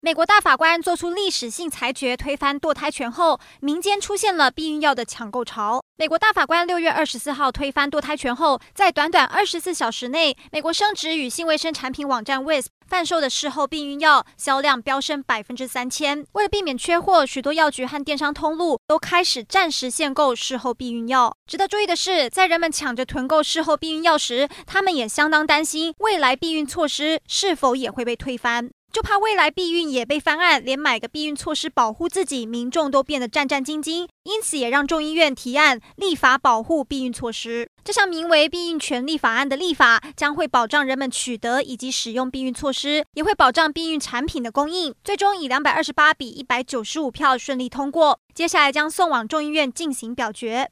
美国大法官做出历史性裁决，推翻堕胎权后，民间出现了避孕药的抢购潮。美国大法官六月二十四号推翻堕胎权后，在短短二十四小时内，美国生殖与性卫生产品网站 Wisp 贩售的事后避孕药销量飙升百分之三千。为了避免缺货，许多药局和电商通路都开始暂时限购事后避孕药。值得注意的是，在人们抢着囤购事后避孕药时，他们也相当担心未来避孕措施是否也会被推翻。就怕未来避孕也被翻案，连买个避孕措施保护自己，民众都变得战战兢兢。因此，也让众议院提案立法保护避孕措施。这项名为《避孕权利法案》的立法，将会保障人们取得以及使用避孕措施，也会保障避孕产品的供应。最终以两百二十八比一百九十五票顺利通过。接下来将送往众议院进行表决。